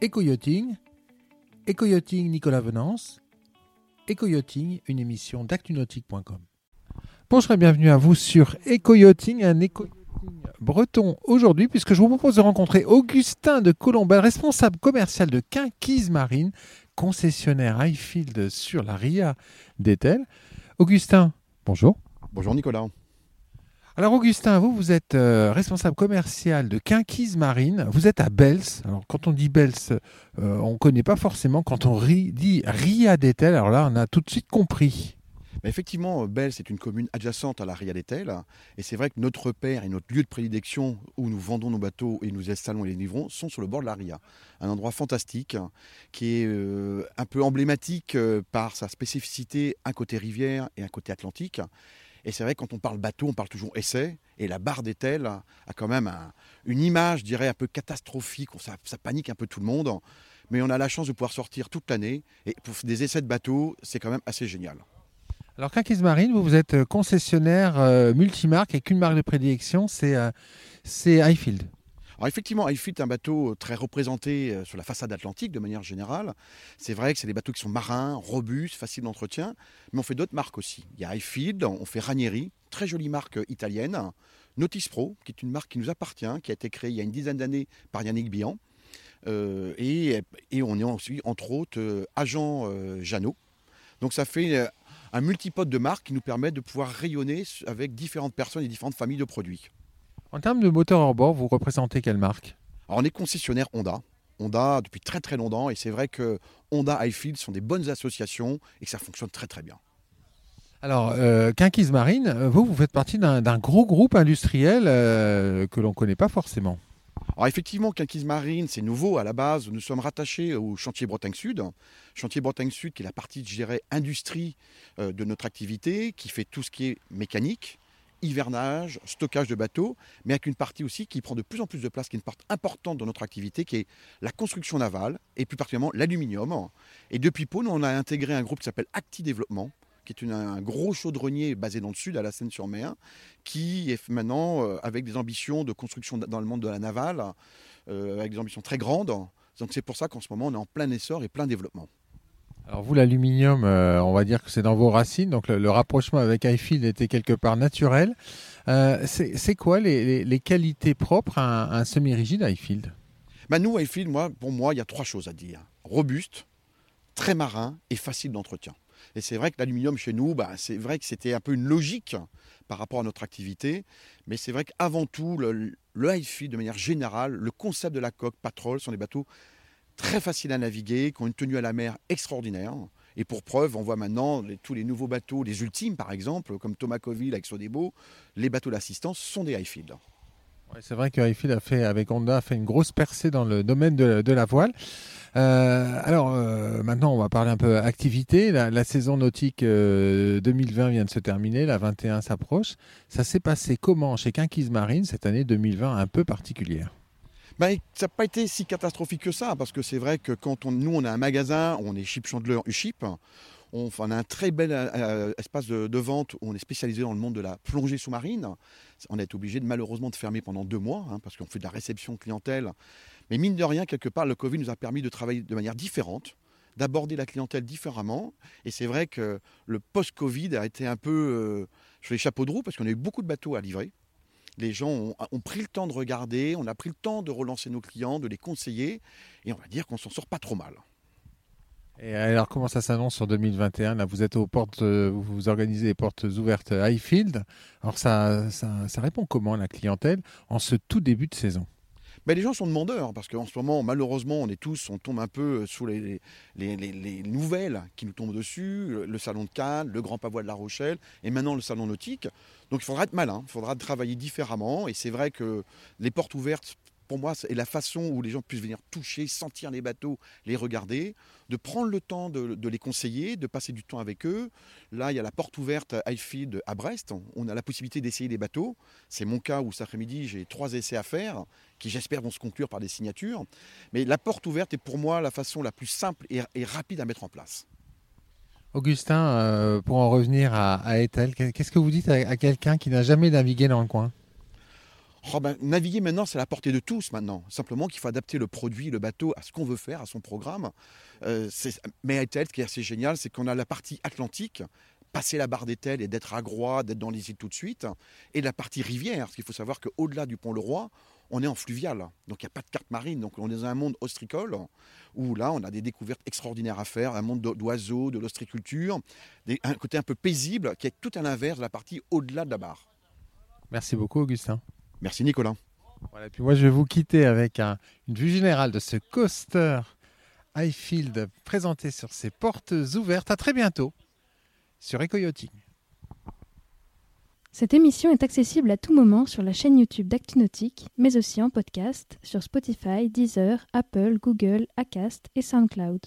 Éco-yachting, Nicolas Venance, Éco-yachting, une émission d'actunautique.com. Bonjour et bienvenue à vous sur Éco-yachting, un éco breton aujourd'hui, puisque je vous propose de rencontrer Augustin de Colombin, responsable commercial de Quinquise Marine, concessionnaire Highfield sur la RIA d'Etel. Augustin, bonjour. Bonjour Nicolas. Alors Augustin, vous, vous êtes euh, responsable commercial de Quinquise Marine. Vous êtes à Bels. Alors quand on dit Bels, euh, on ne connaît pas forcément. Quand on dit Ria d'Etel, alors là, on a tout de suite compris. effectivement, Bels est une commune adjacente à la Ria d'Etel. Et c'est vrai que notre père et notre lieu de prédilection où nous vendons nos bateaux et nous installons et les livrons sont sur le bord de la Ria. Un endroit fantastique qui est euh, un peu emblématique par sa spécificité, un côté rivière et un côté atlantique. Et c'est vrai, quand on parle bateau, on parle toujours essai. Et la barre d'Etel a quand même une image, je dirais, un peu catastrophique. Ça, panique un peu tout le monde. Mais on a la chance de pouvoir sortir toute l'année. Et pour des essais de bateau, c'est quand même assez génial. Alors, Quinquise Marine, vous, vous êtes euh, concessionnaire euh, multimarque et qu'une marque de prédilection, c'est euh, Highfield. Effectivement, Highfield est un bateau euh, très représenté euh, sur la façade atlantique de manière générale. C'est vrai que c'est des bateaux qui sont marins, robustes, faciles d'entretien, mais on fait d'autres marques aussi. Il y a Highfield, on fait Ranieri, très jolie marque euh, italienne. Notice Pro, qui est une marque qui nous appartient, qui a été créée il y a une dizaine d'années par Yannick Bian. et, on est aussi, entre autres, agent Jeannot. Donc ça fait un multipode de marques qui nous permet de pouvoir rayonner avec différentes personnes et différentes familles de produits. En termes de moteur hors bord, vous représentez quelle marque? On est concessionnaire Honda. Honda depuis très très longtemps et c'est vrai que Honda Highfield sont des bonnes associations et que ça fonctionne très très bien. Alors, euh, Quinquise Marine, vous, vous faites partie d'un gros groupe industriel euh, que l'on ne connaît pas forcément. Alors effectivement, Quinquise Marine, c'est nouveau à la base. Nous sommes rattachés au chantier Bretagne Sud. Chantier Bretagne Sud qui est la partie, je dirais, industrie euh, de notre activité, qui fait tout ce qui est mécanique, hivernage, stockage de bateaux, mais avec une partie aussi qui prend de plus en plus de place, qui est une part importante dans notre activité, qui est la construction navale, et plus particulièrement l'aluminium. Et depuis Pau, on a intégré un groupe qui s'appelle Acti Développement, qui est un gros chaudronnier basé dans le sud, à la Seine-sur-Mer, qui est maintenant euh, avec des ambitions de construction dans le monde de la navale, euh, avec des ambitions très grandes. Donc c'est pour ça qu'en ce moment, on est en plein essor et plein développement. Alors vous, l'aluminium, euh, on va dire que c'est dans vos racines, donc le, rapprochement avec Highfield était quelque part naturel. Euh, c'est quoi les, qualités propres à un, semi-rigide Highfield? Bah Nous, Highfield, moi, pour moi, il y a trois choses à dire. Robuste, très marin et facile d'entretien. Et c'est vrai que l'aluminium chez nous, bah, c'est vrai que c'était un peu une logique par rapport à notre activité. Mais c'est vrai qu'avant tout, le, le de manière générale, le concept de la coque, Patrol, sont des bateaux très faciles à naviguer, qui ont une tenue à la mer extraordinaire. Et pour preuve, on voit maintenant tous les nouveaux bateaux, les ultimes par exemple, comme Thomas Coville avec Sodebo, les bateaux d'assistance sont des Highfield. c'est vrai que Highfield a fait, avec Honda, fait une grosse percée dans le domaine de, la voile. Euh, alors euh, maintenant, on va parler un peu activité. La, saison nautique 2020 euh, vient de se terminer, la 21 s'approche. Ça s'est passé comment chez Quinquise Marine cette année 2020 un peu particulière? Ben, ça n'a pas été si catastrophique que ça, parce que c'est vrai que quand on, nous, on a un magasin, on est Chip Chandler U-Ship, on, a un très bel euh, euh, espace de, vente où on est spécialisé dans le monde de la plongée sous-marine. On a été obligé de, malheureusement de fermer pendant deux mois, hein, parce qu'on fait de la réception clientèle. Mais mine de rien, quelque part, le Covid nous a permis de travailler de manière différente d'aborder la clientèle différemment. Et c'est vrai que le post-Covid a été un peu euh, sur les chapeaux de roue, parce qu'on a eu beaucoup de bateaux à livrer les gens ont, pris le temps de regarder, on a pris le temps de relancer nos clients, de les conseiller, et on va dire qu'on s'en sort pas trop mal. Et alors, comment ça s'annonce sur 2021 Là, vous êtes aux portes, euh, vous organisez les portes ouvertes Highfield. Alors, ça, ça répond comment la clientèle en ce tout début de saison? Les gens sont demandeurs, parce qu'en ce moment, malheureusement, on est tous, on tombe un peu sous les, les, nouvelles qui nous tombent dessus, le, salon de Cannes, le Grand Pavois de La Rochelle, et maintenant le salon nautique. Donc il faudra être malin, il faudra travailler différemment, et c'est vrai que les portes ouvertes pour moi, c'est la façon où les gens puissent venir toucher, sentir les bateaux, les regarder, de prendre le temps de, les conseiller, de passer du temps avec eux. Là, il y a la porte ouverte à Highfield à Brest. On a la possibilité d'essayer des bateaux. C'est mon cas où cet après-midi, j'ai trois essais à faire, qui j'espère vont se conclure par des signatures. Mais la porte ouverte est pour moi la façon la plus simple et, rapide à mettre en place. Augustin, euh, pour en revenir à, à Ethel, qu'est-ce que vous dites à quelqu'un qui n'a jamais navigué dans le coin? Oh ben, naviguer maintenant, c'est la portée de tous maintenant. Simplement qu'il faut adapter le produit, le bateau à ce qu'on veut faire, à son programme. Euh, mais à Etel, ce qui est assez génial, c'est qu'on a la partie atlantique, passer la barre d'Etel et d'être à Groix, d'être dans les îles tout de suite, et la partie rivière. Parce qu'il faut savoir qu'au-delà du pont Le Roi, on est en fluvial. Donc il n'y a pas de carte marine. Donc on est dans un monde ostricole où là, on a des découvertes extraordinaires à faire, un monde d'oiseaux, de l'ostriculture, un côté un peu paisible qui est tout à l'inverse de la partie au-delà de la barre. Merci beaucoup, Augustin. Merci, Nicolas. Voilà, puis moi, je vais vous quitter avec une vue générale de ce coaster Highfield présenté sur ses portes ouvertes. À très bientôt sur Ecoyotting. Cette émission est accessible à tout moment sur la chaîne YouTube d'ActuNautique, mais aussi en podcast sur Spotify, Deezer, Apple, Google, Acast et SoundCloud.